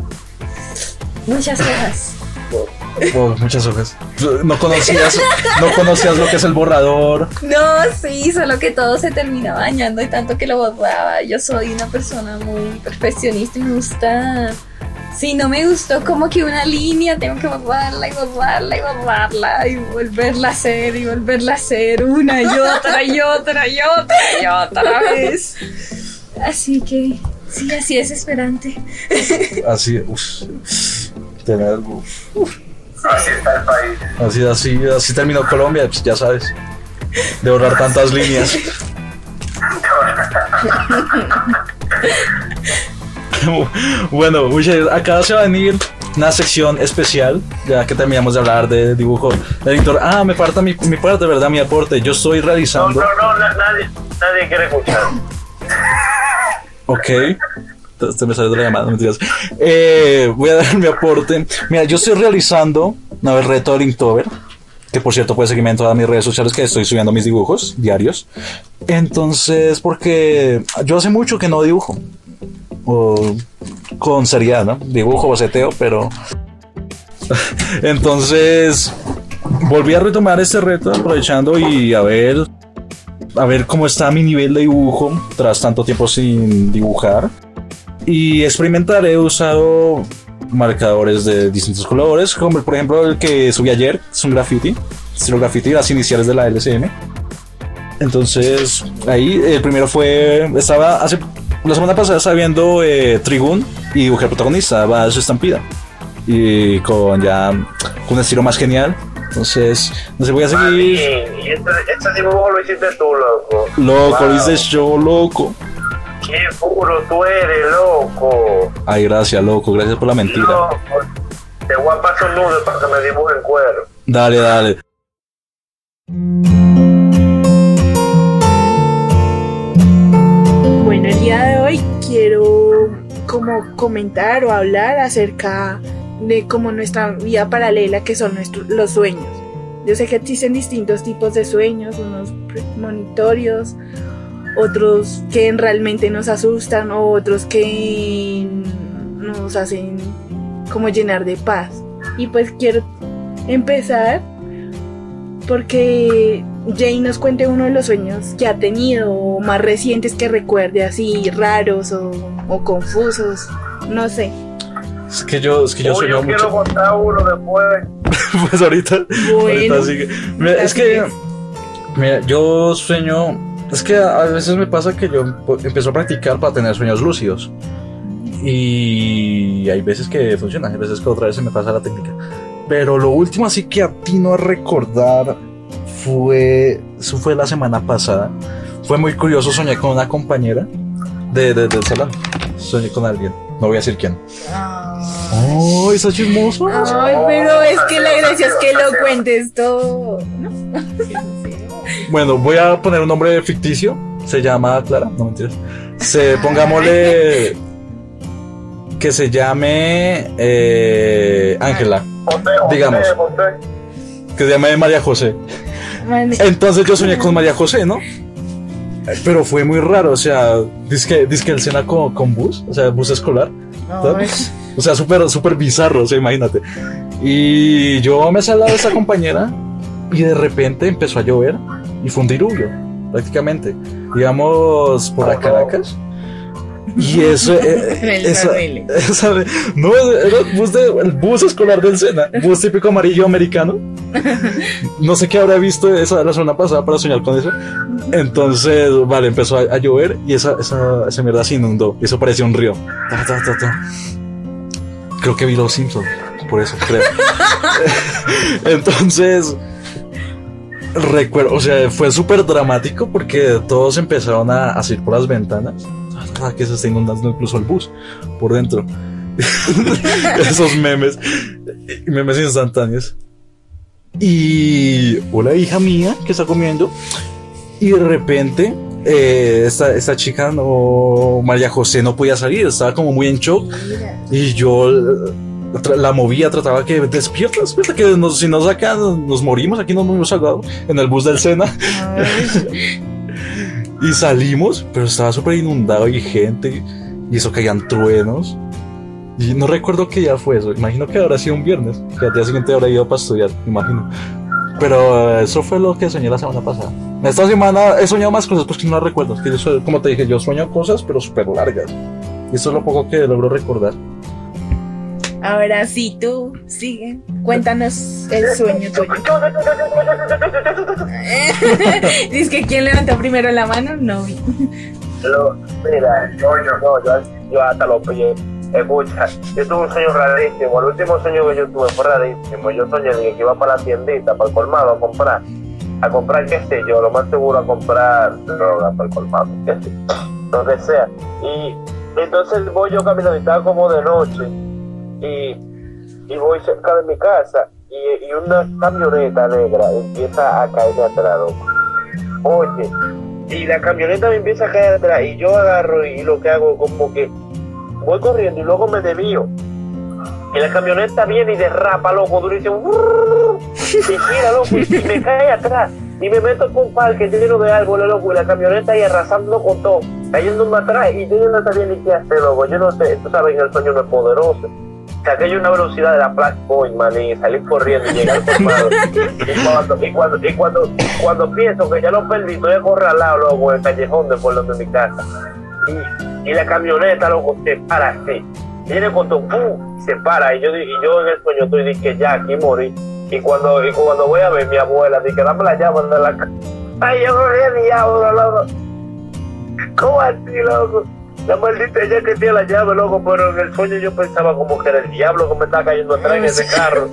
muchas cosas. Muchas hojas. No conocías, no conocías lo que es el borrador. No, sí, solo que todo se termina bañando y tanto que lo borraba. Yo soy una persona muy perfeccionista y me gusta. Si no me gustó como que una línea, tengo que borrarla y borrarla y borrarla y volverla a hacer y volverla a hacer una y otra y otra y otra y otra vez. Así que sí, así es esperante. Así, uff. Tener, uf. Así está el país. Así, así, así terminó Colombia, pues ya sabes. De borrar tantas líneas. bueno, acá se va a venir una sección especial, ya que terminamos de hablar de dibujo. El editor, ah, me falta mi, mi parte, ¿verdad? Mi aporte. Yo estoy No, realizando. no, no, nadie, nadie quiere escuchar. Ok. Este me salió de la llamada, no mentiras. Eh, voy a dar mi aporte. Mira, yo estoy realizando una vez reto del Inktober, que por cierto puede seguirme en todas mis redes sociales que estoy subiendo mis dibujos diarios. Entonces, porque yo hace mucho que no dibujo. O con seriedad, ¿no? Dibujo, boceteo, pero... Entonces, volví a retomar este reto aprovechando y a ver a ver cómo está mi nivel de dibujo tras tanto tiempo sin dibujar. Y experimentar, he usado marcadores de distintos colores, como por ejemplo el que subí ayer, es un graffiti, estilo graffiti, las iniciales de la LCM. Entonces, ahí el primero fue, estaba hace, la semana pasada estaba viendo eh, Trigun y dibujé protagonista, va a su estampida. Y con ya, con un estilo más genial, Entonces, no se voy a seguir. y este, este dibujo lo hiciste tú, loco. Loco, Wow. lo hice yo, loco. Qué puro tú eres, loco. Ay, gracias, loco. Gracias por la mentira. Loco. Te voy a pasar un nude para que me dibujen cuero. Dale, dale. Bueno, el día de hoy quiero como comentar o hablar acerca de como nuestra vida paralela que son nuestros, los sueños. Yo sé que existen distintos tipos de sueños, unos premonitorios, otros que realmente nos asustan o otros que nos hacen como llenar de paz. Y pues quiero empezar porque Jane nos cuente uno de los sueños que ha tenido o más recientes que recuerde así raros o, o confusos, no sé. Es que yo, es que yo Uy, sueño yo quiero contar uno después. Pues ahorita, Bueno, ahorita sigue. Mira, es que, mira, yo sueño. Es que a veces me pasa que yo empiezo a practicar para tener sueños lúcidos. Y hay veces que funciona, hay veces que otra vez se me pasa la técnica. Pero lo último así que atino a recordar fue, eso fue la semana pasada. Fue muy curioso, soñé con una compañera de, de- del salón. Soñé con alguien, no voy a decir quién. ¡Oh, está chismoso! Ay, pero es que la gracia es que lo cuentes todo. ¿no? Bueno, voy a poner un nombre ficticio. Se llama Clara, no mentiras. Se, pongámosle que se llame eh, Ángela, José, José, Digamos. Que se llame María José. Entonces yo soñé con María José, ¿no? Pero fue muy raro, o sea, dice que, él cena con, con bus, o sea, bus escolar. ay, O sea, súper, súper bizarro, o sea, imagínate. Y yo me salí de esa compañera y de repente empezó a llover y fue un diluvio, prácticamente. Íbamos por a Caracas y eso... eh, El esa- esa- no, era el bus, de- el bus escolar del Sena, bus típico amarillo americano. No sé qué habrá visto esa, la semana pasada para soñar con eso. Entonces, vale, empezó a, a llover y esa, esa, esa mierda se inundó. Y eso parecía un río. Ta, ta, ta, ta. Creo que vi los Simpsons, por eso creo. Entonces, recuerdo, o sea, fue súper dramático porque todos empezaron a, a salir por las ventanas. Ta, ta, ta, Que se está inundando incluso el bus por dentro. Esos memes, memes instantáneos. Y una hija mía que está comiendo y de repente eh, esta, esta chica no María José no podía salir estaba como muy en shock mira. y yo la movía trataba que despierta despierta que nos- si nos sacan nos morimos aquí nos morimos ahogados en el bus del Sena y salimos pero estaba súper inundado y gente y eso caían truenos y no recuerdo qué día fue eso imagino que habrá sido un viernes que al día siguiente habrá ido para estudiar imagino pero eh, eso fue lo que soñé la semana pasada. Esta semana he soñado más cosas, pues que no las recuerdo. Que yo como te dije, yo sueño cosas, pero súper largas. Y eso es lo poco que logro recordar. Ahora sí, tú, sigue. Cuéntanos el sueño tuyo. Dice que quién levantó primero la mano, no mira, yo, no, yo, hasta lo pillé. Escucha, yo tuve un sueño rarísimo. El último sueño que yo tuve fue rarísimo. Yo soñé que iba para la tiendita, para el colmado, a comprar. A comprar, qué sé yo, lo más seguro a comprar droga para el colmado, qué sé lo que sea. Y entonces voy yo caminando estaba como de noche. Y, y voy cerca de mi casa. Y, y una camioneta negra empieza a caerme atrás, loco. Oye, y la camioneta me empieza a caer atrás y yo agarro y lo que hago como que voy corriendo y luego me desvío. Y la camioneta viene y derrapa, loco, durísimo. Y gira, loco, y me cae atrás. Y me meto con un parque lleno de árboles, loco, y la camioneta ahí arrasando con todo, cayéndome atrás. Y yo no sabía ni qué hacer, loco. Yo no sé, tú sabes el sueño no es poderoso. Saqué yo una velocidad de la Flash Point, man, y salí corriendo y llegué al colmado. y cuando, y cuando, y cuando, cuando pienso que ya lo perdí, estoy acorralado, loco, en el callejón de por donde mi casa. Y, y la camioneta, loco, se para así. Viene con todo, ¡pum! se para. Y yo, y yo en el sueño estoy dije, ya, aquí morí. Y cuando, y cuando voy a ver mi abuela, dije, dame la llave de la casa. Ay, yo no el diablo, loco. ¿Cómo así, loco? La maldita ella que tiene la llave, loco, pero en el sueño yo pensaba como que era el diablo que me estaba cayendo atrás en ese carro.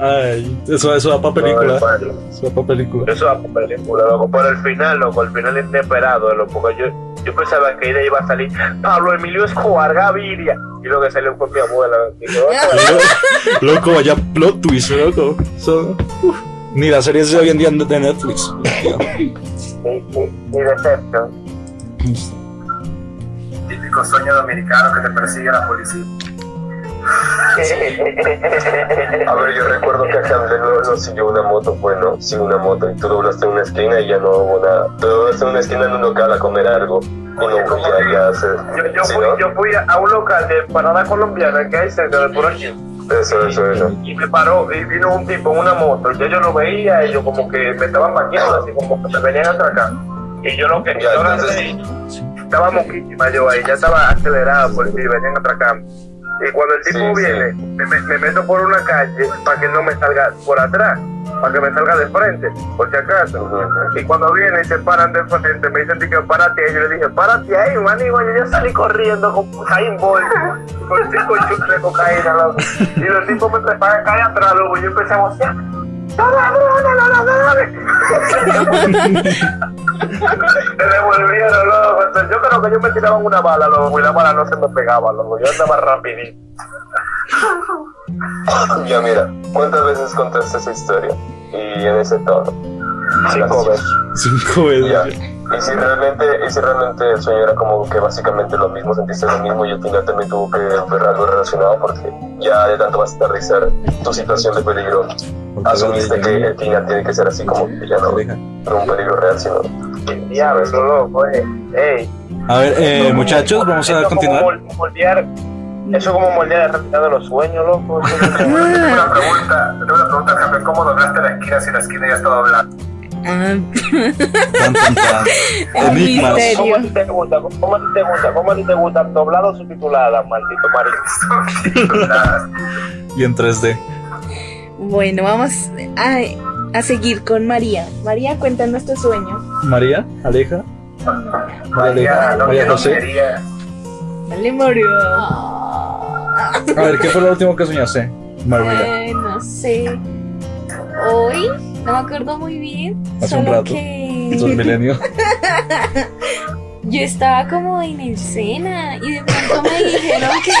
Ay, eso, eso da para película. No. Eso da para película. Eso va por película, loco. Por el final, loco, el final inesperado, loco. Porque yo, yo pensaba que ella iba a salir Pablo Emilio Escobar Gaviria. Y lo que salió fue mi abuela. Yo, Loco, vaya plot twist, loco. Uf. Ni las series de hoy en día de Netflix. y, y Deception. Típico sueño dominicano que te persigue la policía. A ver, yo recuerdo que acá no, no siguió una moto, bueno, sí una moto, y tú doblaste en una esquina y ya no hubo nada. Tú doblaste en una esquina en un local a comer algo, y no ya, ya se... Yo, yo, ¿sí, fui, no? yo fui a un local de empanada colombiana que hay cerca de por aquí. Eso, eso, eso. Y me paró y vino un tipo en una moto. Ya yo lo veía y yo como que me estaban maquillando así como que me venían a atracar. Y yo lo que yo lancé, estaba moquísima yo ahí, ya estaba acelerado por si venían atracando. Y cuando el tipo Sí, viene, me, me- me meto por una calle para que no me salga por atrás, para que me salga de frente, por si acaso. Y cuando viene y se paran de frente, me dicen que párate ahí. Yo le dije, párate ahí, man. Y bueno, yo salí corriendo con Usain Bolt, con cinco chutes de cocaína, loco. Y los tipos me empezaron a caer atrás, loco. Yo empecé a vocear. ¡Dale, dale, dale, dale! Me devolvieron, loco. Yo creo que yo me tiraban una bala, loco, y la bala no se me pegaba, loco. Yo andaba rapidito. Ya mira, ¿cuántas veces contaste esa historia? Y en ese tono. Cinco veces. Cinco Ya. veces. Y si realmente, y si realmente el sueño era como que básicamente lo mismo, sentiste lo mismo y al final también tuvo que ver algo relacionado porque ya de tanto vas a aterrizar tu situación de peligro, asumiste que el final tiene que ser así como que ya no, no un peligro real, sino Diablo, loco, eh. Ey. A ver, eh, muchachos, vamos a continuar. como mol- moldear, eso es como moldear la realidad de los sueños, loco. Como- Tengo una pregunta, tengo una pregunta, ¿cómo doblaste la esquina si la esquina ya está doblada? Ah, Tan, tan, tan. Enigmas. misterio. ¿Cómo a ti te gusta? ¿Cómo a ti te gusta? ¿Cómo a ti te gusta? ¿Doblado o subtitulada, maldito marido? Y en 3D. Bueno, vamos a, a seguir con María. María, cuenta nuestro sueño. María, Aleja. María, Aleja. no María José. minería. Dale, Mario. A ver, ¿qué fue lo último que soñaste? María. eh, no sé. Hoy, no me acuerdo muy bien. Hace un solo rato. que Dos milenios. yo estaba como en el Sena y de pronto me dijeron que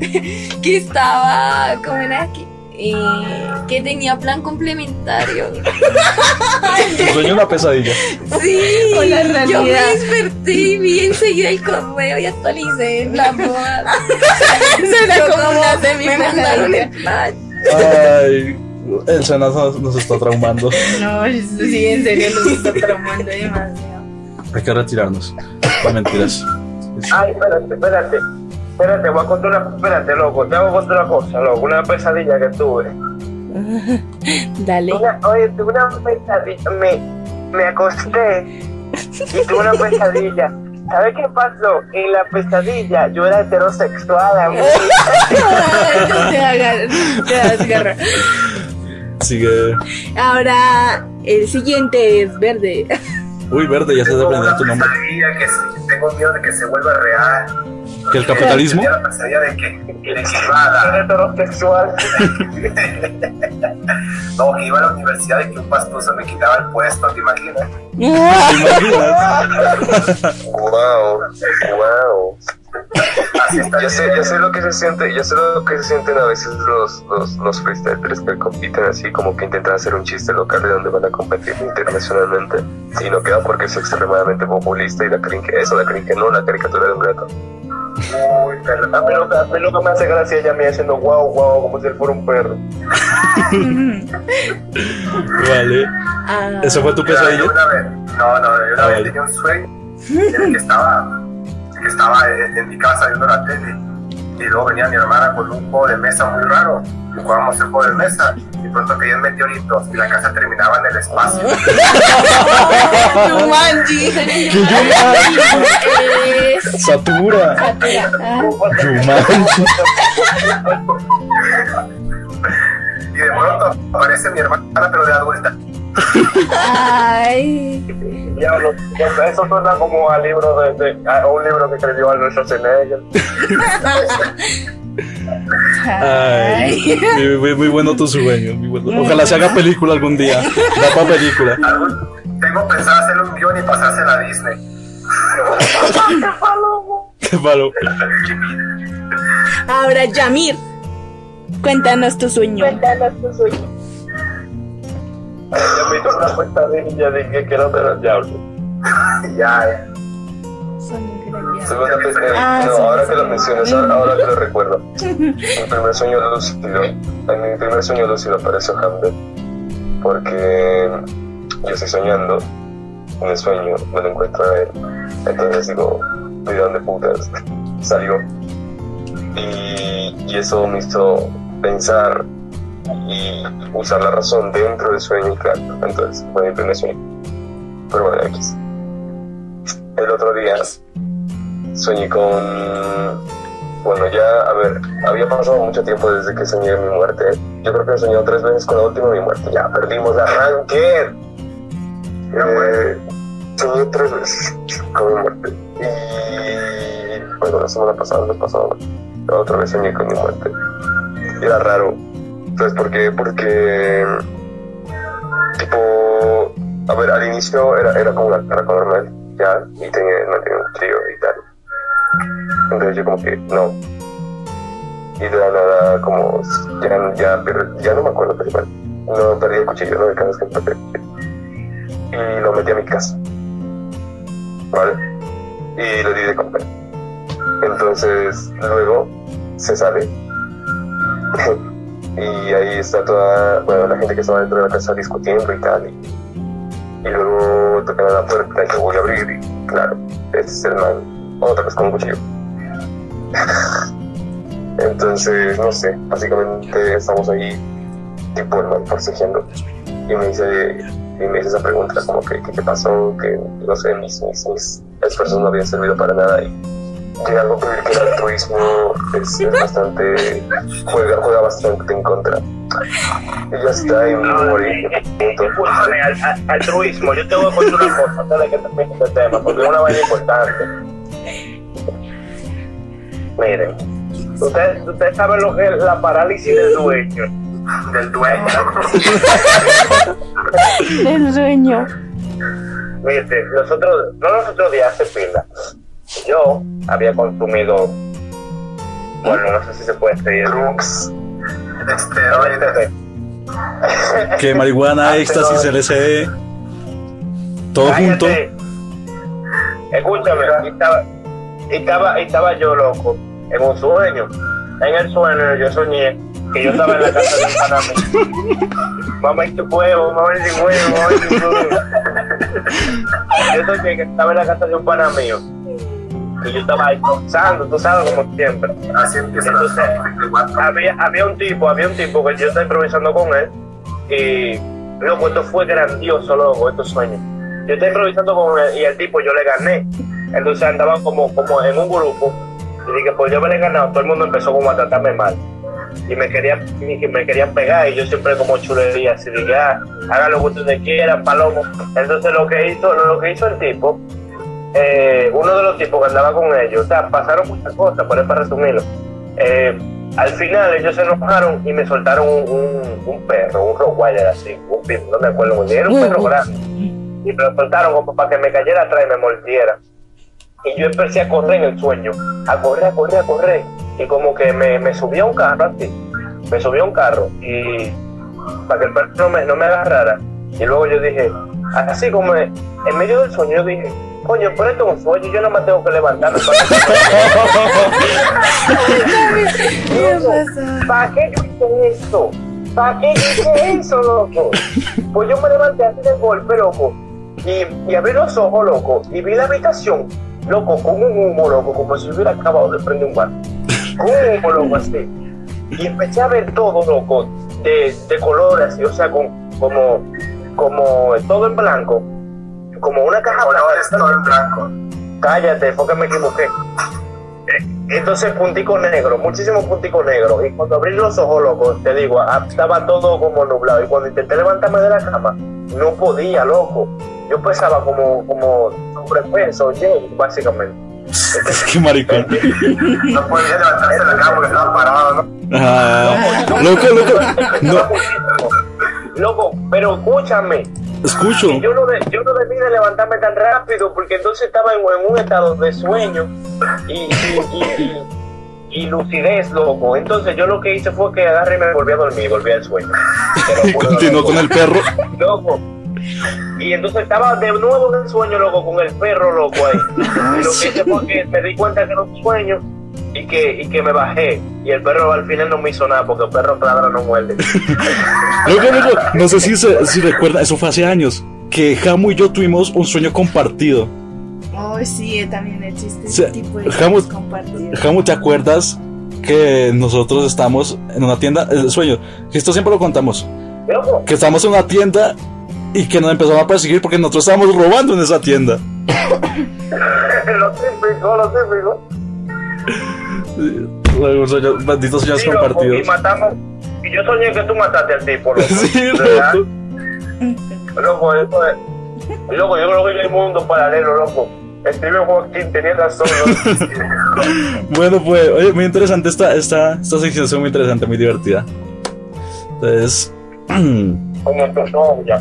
que estaba como era que, eh, que tenía plan complementario. Sueño una pesadilla. Sí, la yo me desperté y vi enseguida el correo y actualicé la boda. Suena como como mi mandaron el plan. Ay, el Senado nos está traumando. No, sí, en serio, nos está traumando demasiado. Hay que retirarnos. No mentiras. Ay, espérate, espérate. Espérate, voy a contar una. Espérate, loco. Te voy a contar una cosa, loco. Una pesadilla que tuve. Dale. Una, oye, tuve una pesadilla. Me, me acosté y tuve una pesadilla. ¿Sabes qué pasó? En la pesadilla yo era heterosexual, amigo. Sigue. Ahora, el siguiente es verde. Uy, verde, ya se una tu nombre. que tengo miedo de que se vuelva real. ¿Que el capitalismo? La pesadilla de que heterosexual. No, que iba a la universidad y que un pastoso me quitaba el puesto, ¿te imaginas? ¿Te imaginas? Wow, wow. Ya sé, ya sé lo que se siente, ya sé lo que se sienten a veces los, los, los freestylers que compiten así, como que intentan hacer un chiste local de donde van a competir internacionalmente. Y no queda porque es extremadamente populista y la creen que eso, la creen que no, la caricatura de un gato. Uy, pero a mí, lo, que- a mí lo que me hace gracia ella me haciendo guau, guau, como si él fuera un perro. Vale. Ah, ¿Eso fue tu pesadilla? yo no, no, yo una Ah, vez tenía un sueño en el que estaba, que estaba en, mi casa viendo la tele y luego venía mi hermana con un juego de mesa muy raro y jugábamos el juego de mesa y pronto caían meteoritos y la casa terminaba en el espacio. Jumanji. Es Satura. Ah, Jumanji. Y de pronto aparece mi hermana pero de adulta. Ay, Diablo, eso suena como a libro de, de- a un libro que escribió Arnold Schwarzenegger. Ay, muy, muy- muy bueno tu sueño. muy bueno. Ojalá se haga película algún día. Da para película. Tengo pensado hacer un guion y pasársela a Disney. Qué palo. Ahora, Yamir, cuéntanos tu sueño. Ya me hizo una pesadilla de que quiero ver al diablo. Ya, eh. Eh, Ah, no, sí, ahora sí. que lo mencionas, ahora, ahora que lo recuerdo. Mi primer sueño lúcido, en mi primer sueño lúcido apareció Hamlet. Porque yo estoy soñando, en el sueño me lo encuentro a él. Entonces digo, ¿de dónde putas salió? Y, y eso me hizo pensar y usar la razón dentro del sueño, y claro. Entonces fue mi primer sueño. Pero bueno, X. El otro día soñé con. Bueno, ya, a ver, había pasado mucho tiempo desde que soñé mi muerte. Yo creo que he soñado tres veces con la última mi muerte. Ya perdimos la arranque. Eh, soñé tres veces con mi muerte. Y. Bueno, la semana pasada, la pasada, otra vez soñé con mi muerte. Y era raro. ¿Sabes por qué? Porque. Tipo. A ver, al inicio era, era como una carraca normal, ya, y tenía, no tenía un trío y tal. Entonces yo como que, no. Y de la nada, como, ya, ya, pero ya no me acuerdo principal. No perdí el cuchillo, no me caso que perdí. Y lo metí a mi casa. ¿Vale? Y lo di de comer. Entonces, luego se sale. y ahí está toda, bueno, la gente que estaba dentro de la casa discutiendo y tal. Y, luego tocan a la puerta y yo voy a abrir y claro, ese es el man, otra vez con un cuchillo. Entonces, no sé, básicamente estamos ahí, tipo el man forcejeando. Y me dice, y me dice esa pregunta, como que qué pasó, que no sé, mis, mis, mis esfuerzos no habían servido para nada. Y llega a concluir que el altruismo es, es bastante, juega, juega bastante en contra. Y ya está, y me morí. al, al- altruismo, yo te voy a contar una cosa antes de que termine este tema, porque es una vaina importante. Miren, ustedes usted saben lo que es la parálisis del dueño. Del dueño. Del sueño. Mire, nosotros, no nosotros días hace pila. Yo había consumido, bueno, no sé si se puede decir. Drugs. Esteroides. Que marihuana, éxtasis, LSD. Todo junto. Escúchame, estaba, y estaba, estaba yo loco en un sueño. En el sueño yo soñé que yo estaba en la casa de un panamí. Mamá y tu huevo, mamá y tu huevo, mamá y tu huevo. Yo soñé que estaba en la casa de un pana mío. Y yo estaba ahí tú sabes, como siempre. Así empieza Entonces, había, había un tipo, había un tipo que yo estaba improvisando con él y loco, esto fue grandioso, loco, estos sueños. Yo estaba improvisando con él y el tipo yo le gané. Entonces andaban como, como en un grupo y dije, pues yo me le he ganado, todo el mundo empezó como a tratarme mal. Y me querían, me querían pegar y yo siempre como chulería, así dije, ah, hagan lo que ustedes quieran, palomo. Entonces lo que hizo, lo que hizo el tipo, eh, uno de los tipos que andaba con ellos, o sea, pasaron muchas cosas, por eso para resumirlo. Eh, al final ellos se enojaron y me soltaron un, un, un perro, un Rottweiler así, un pit, no me acuerdo muy bien, era un perro grande. Y me lo soltaron como para que me cayera atrás y me mordiera. Y yo empecé a correr en el sueño, a correr, a correr, a correr. Y como que me, me subí a un carro así, me subí a un carro y para que el perro no me, no me agarrara. Y luego yo dije, así como en medio del sueño, yo dije, coño, pero esto es un sueño, yo no me tengo que levantarme para ¿Para qué yo hice eso? ¿Para qué yo hice eso, loco? Pues yo me levanté así de golpe, loco. Y, y abrí los ojos, loco. Y vi la habitación, loco, con un humo, loco, como si hubiera acabado de prender un bar. Con un humo, loco, así. Y empecé a ver todo, loco, de, de colores, así, o sea, con, como, como todo en blanco. Como una caja Colores todo en blanco. Cállate, fue que me equivoqué. Eh, Entonces puntico negro, muchísimo puntico negro. Y cuando abrí los ojos, loco, te digo, ah, estaba todo como nublado. Y cuando intenté levantarme de la cama, no podía, loco. Yo pesaba como, como sobrepeso, Jay, básicamente. Qué maricón. No podía levantarse de la cama porque estaba parado, ¿no? Ah, loco, loco. No, Loco, pero escúchame. escucho. Yo no, de- yo no debí de levantarme tan rápido porque entonces estaba en, en un estado de sueño y, y, y- y- y lucidez, loco. Entonces yo lo que hice fue que agarré y me volví a dormir, volví al sueño. Continuó con el perro. Loco. Y entonces estaba de nuevo en el sueño, loco, con el perro, loco, ahí. Y lo que hice fue que me di cuenta que era un sueño y que, y que me bajé. Y el perro al final no me hizo nada porque el perro ladra no muerde. Loco, loco. No sé si, se- si recuerda, eso fue hace años. Que Jamu y yo tuvimos un sueño compartido. Oh, sí, también existe ese tipo de cosas compartidas. Jamu, ¿te acuerdas que nosotros estamos en una tienda? El sueño, que esto siempre lo contamos. Que estamos en una tienda y que nos empezamos a perseguir porque nosotros estábamos robando en esa tienda. lo típico, lo típico. Luego, sueños- Sí, compartidos. y matamos. Y yo soñé que tú mataste al tipo, loco. Sí, ¿Verdad? loco. Loco, eso es. Loco, yo creo que un mundo paralelo, loco. Stephen Hawking tenía razón. Bueno, pues, oye, muy interesante esta, esta, esta sección, es muy interesante, muy divertida. Entonces, Como novia.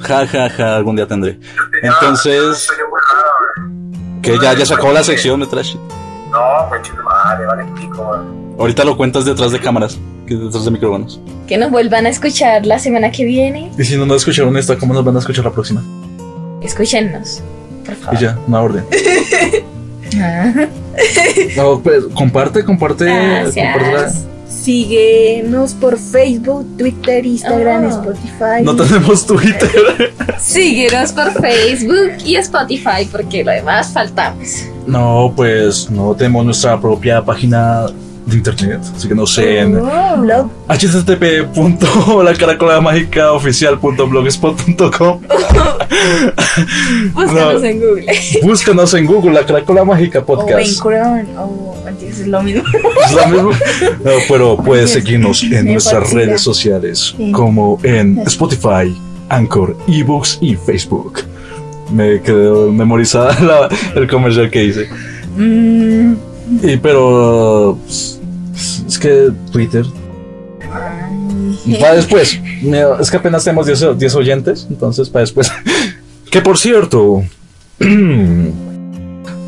ja, ja, ja, algún día tendré. Entonces- raro, Que ya, ya se acabó la sección de trash. No, pues chido, madre, vale, pico. Ahorita lo cuentas detrás de cámaras, que detrás de micrófonos. Que nos vuelvan a escuchar la semana que viene. Y si no nos escucharon esta, ¿cómo nos van a escuchar la próxima? Escúchennos, por Y favor. ya, una orden. Ah, No, pues, comparte, comparte, comparte la-. Síguenos por Facebook, Twitter, Instagram, Ah. Spotify. No tenemos Twitter. Síguenos por Facebook y Spotify porque lo demás faltamos. No, pues no tenemos nuestra propia página de internet, así que no sé en Oh, blog. http.lacaracolamagicaoficial.blogspot.com Búscanos No. en Google. Búscanos en Google, La Caracola Mágica O en Podcast. Chrome. O es lo mismo. Es la misma. No, pero puedes seguirnos en Me nuestras fascina. redes sociales, Sí. como en Spotify, Anchor, eBooks y Facebook. Me quedó memorizada la- el comercial que hice. Mm, Y pero pues, es que Twitter ay. para después. Es que apenas tenemos 10, 10 oyentes, entonces para después. Que por cierto.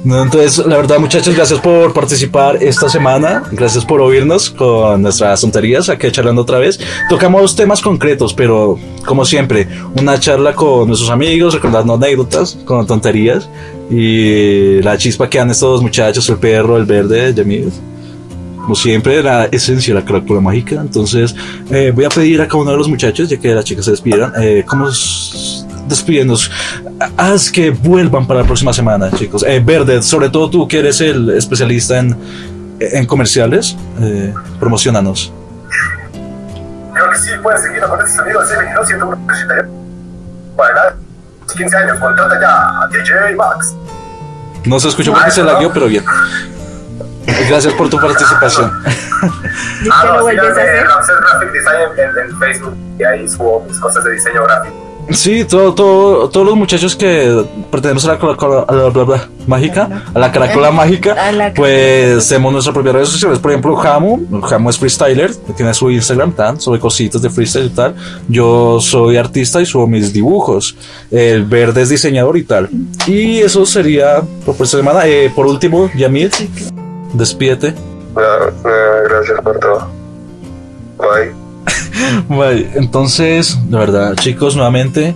No, Entonces, la verdad, muchachos, gracias por participar esta semana. Gracias por oírnos con nuestras tonterías aquí charlando otra vez. Tocamos temas concretos, pero como siempre, una charla con nuestros amigos, recordando anécdotas, con tonterías y la chispa que dan estos muchachos, el perro, el verde, Yamil. Como siempre, la esencia de la crápula mágica. Entonces, eh, voy a pedir a cada uno de los muchachos, ya que las chicas se despidieron, eh, ¿cómo s- despidiéndonos? Haz que vuelvan para la próxima semana, chicos. Eh, Verde, sobre todo tú que eres el especialista en, en comerciales, eh, promocionanos. Creo que sí, puedes seguirnos con este sonido de 22 181 Para 15 años, contrata ya a DJ Max. No se escuchó porque se lagueó, pero bien. Gracias por tu participación. ¿Y Ah, qué lo no, vuelves a hacer? Ramsés Graphic Design en, en Facebook y ahí subo mis cosas de diseño gráfico. Sí, todo, todo, todos los muchachos que pertenecemos a la, caracola- a la- bla, bla, mágica, a la caracola mágica, la pues tenemos nuestras propias redes sociales. Por ejemplo, Jamu, Jamu es freestyler, tiene su Instagram, tan, sobre cositas de freestyle y tal. Yo soy artista y subo mis dibujos. El verde es diseñador y tal. Y eso sería por esta semana. Eh, por último, Yamil, despídete. gracias por todo. Bye. Entonces, de verdad, chicos, nuevamente.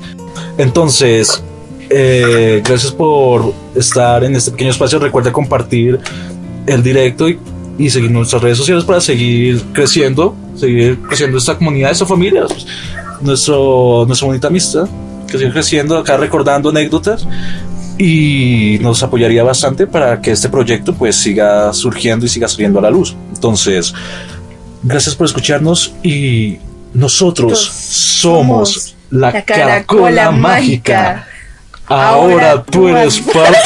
Entonces, eh, gracias por estar en este pequeño espacio. Recuerda compartir el directo y, y seguir nuestras redes sociales para seguir creciendo, seguir creciendo esta comunidad, esta familia, pues, nuestro, nuestra bonita amistad, que siga creciendo, acá recordando anécdotas. Y nos apoyaría bastante para que este proyecto pues siga surgiendo y siga saliendo a la luz. Entonces, gracias por escucharnos y nosotros somos la, La caracola, mágica. Ahora, Ahora tú eres parte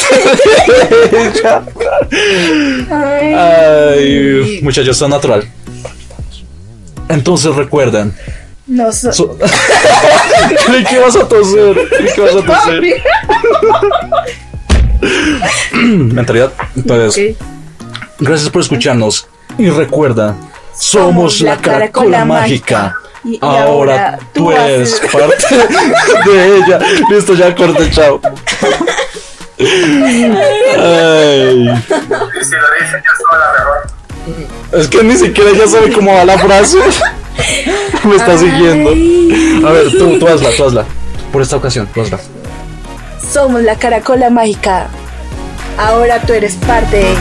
de ella. Ay. Ay, muchachos, está natural. Entonces recuerdan. No so- so- Creí que vas a toser. Creí que vas a toser. Mentalidad. Entonces, gracias por escucharnos. Y recuerda, somos la caracola mágica. Y, y Ahora tú eres parte de ella. Listo, ya corte, chao. Ay, Y si lo dice yo sola, mejor. es que ni siquiera ella sabe cómo va la frase. Me está siguiendo. A ver, tú, tú hazla, tú hazla. Por esta ocasión, tú hazla. Somos la caracola mágica. Ahora tú eres parte de ella.